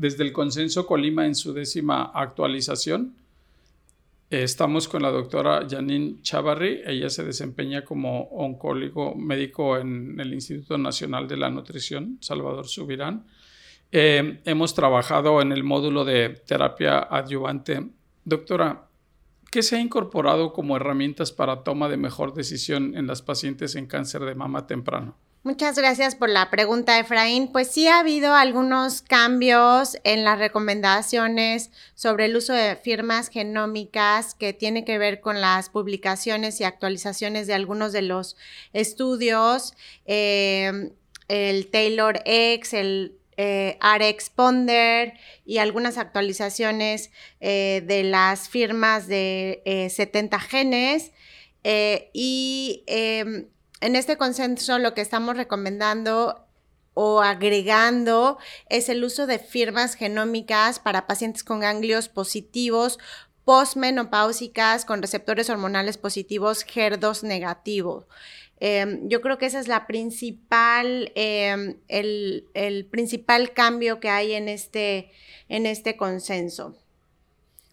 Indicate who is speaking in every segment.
Speaker 1: desde el Consenso Colima en su décima actualización. Estamos con la doctora Janine Chavarri. Ella se desempeña como oncólogo médico en el Instituto Nacional de la Nutrición, Salvador Subirán. Eh, hemos trabajado en el módulo de terapia adyuvante. Doctora, ¿qué se ha incorporado como herramientas para toma de mejor decisión en las pacientes en cáncer de mama temprano?
Speaker 2: Muchas gracias por la pregunta, Efraín. Pues sí ha habido algunos cambios en las recomendaciones sobre el uso de firmas genómicas que tiene que ver con las publicaciones y actualizaciones de algunos de los estudios, eh, el Taylor X, el eh, RX Ponder y algunas actualizaciones eh, de las firmas de 70 genes. y em, en este consenso lo que estamos recomendando o agregando es el uso de firmas genómicas para pacientes con ganglios positivos postmenopáusicas con receptores hormonales positivos HER2 negativo. Em, yo creo que ese es la principal, em, el, el, principal cambio que hay en este, en este consenso.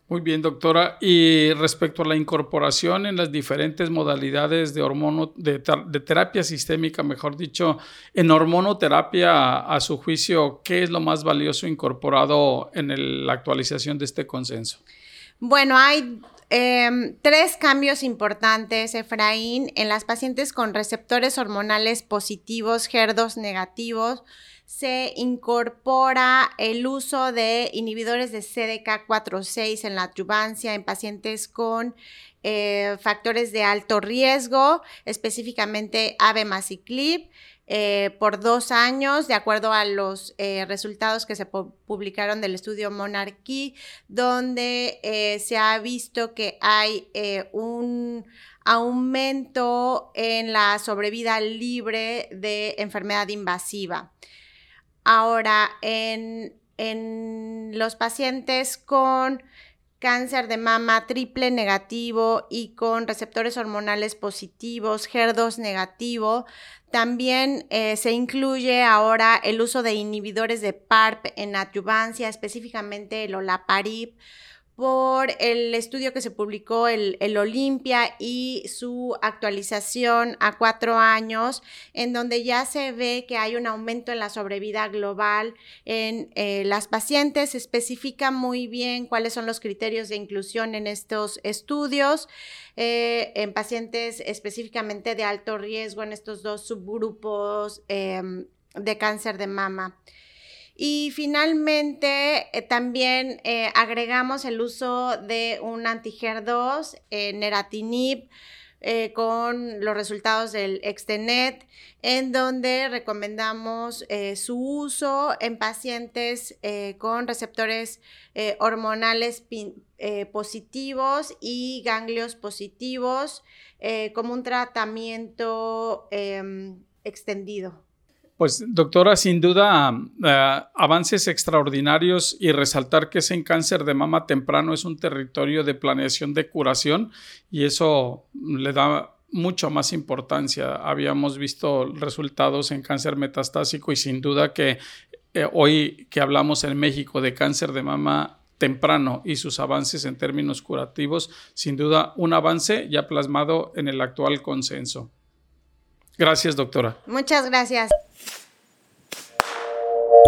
Speaker 1: Muy bien, doctora. Y respecto a la incorporación en las diferentes modalidades de hormono, de, terapia sistémica, mejor dicho, en hormonoterapia, a, su juicio, ¿qué es lo más valioso incorporado en la actualización de este consenso?
Speaker 2: Bueno, hay em, tres cambios importantes, Efraín, en las pacientes con receptores hormonales positivos, HER2 negativos se incorpora el uso de inhibidores de CDK4-6 en la adyuvancia en pacientes con eh, factores de alto riesgo, específicamente abemaciclib, eh, por dos años, de acuerdo a los eh, resultados que se publicaron del estudio Monarchy, donde se ha visto que hay un aumento en la sobrevida libre de enfermedad invasiva. Ahora, en, los pacientes con cáncer de mama triple negativo y con receptores hormonales positivos, HER2 negativo. También eh, se incluye ahora el uso de inhibidores de PARP en adyuvancia, específicamente el olaparib por el estudio que se publicó, el, el, Olimpia, y su actualización a cuatro años, en donde ya se ve que hay un aumento en la sobrevida global en eh, las pacientes. Especifica muy bien cuáles son los criterios de inclusión en estos estudios, eh, en pacientes específicamente de alto riesgo en estos dos subgrupos em, de cáncer de mama. Y finalmente eh, también eh, agregamos el uso de un anti-HER2, eh, neratinib, con los resultados del Extenet, en donde recomendamos su uso en pacientes con receptores hormonales positivos y ganglios positivos como un tratamiento em, extendido.
Speaker 1: Pues doctora, sin duda, eh, avances extraordinarios y resaltar que ese cáncer de mama temprano es un territorio de planeación de curación y eso le da mucho más importancia. Habíamos visto resultados en cáncer metastásico y sin duda que eh, hoy que hablamos en México de cáncer de mama temprano y sus avances en términos curativos, sin duda un avance ya plasmado en el actual consenso. Gracias, doctora.
Speaker 2: Muchas gracias.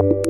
Speaker 2: you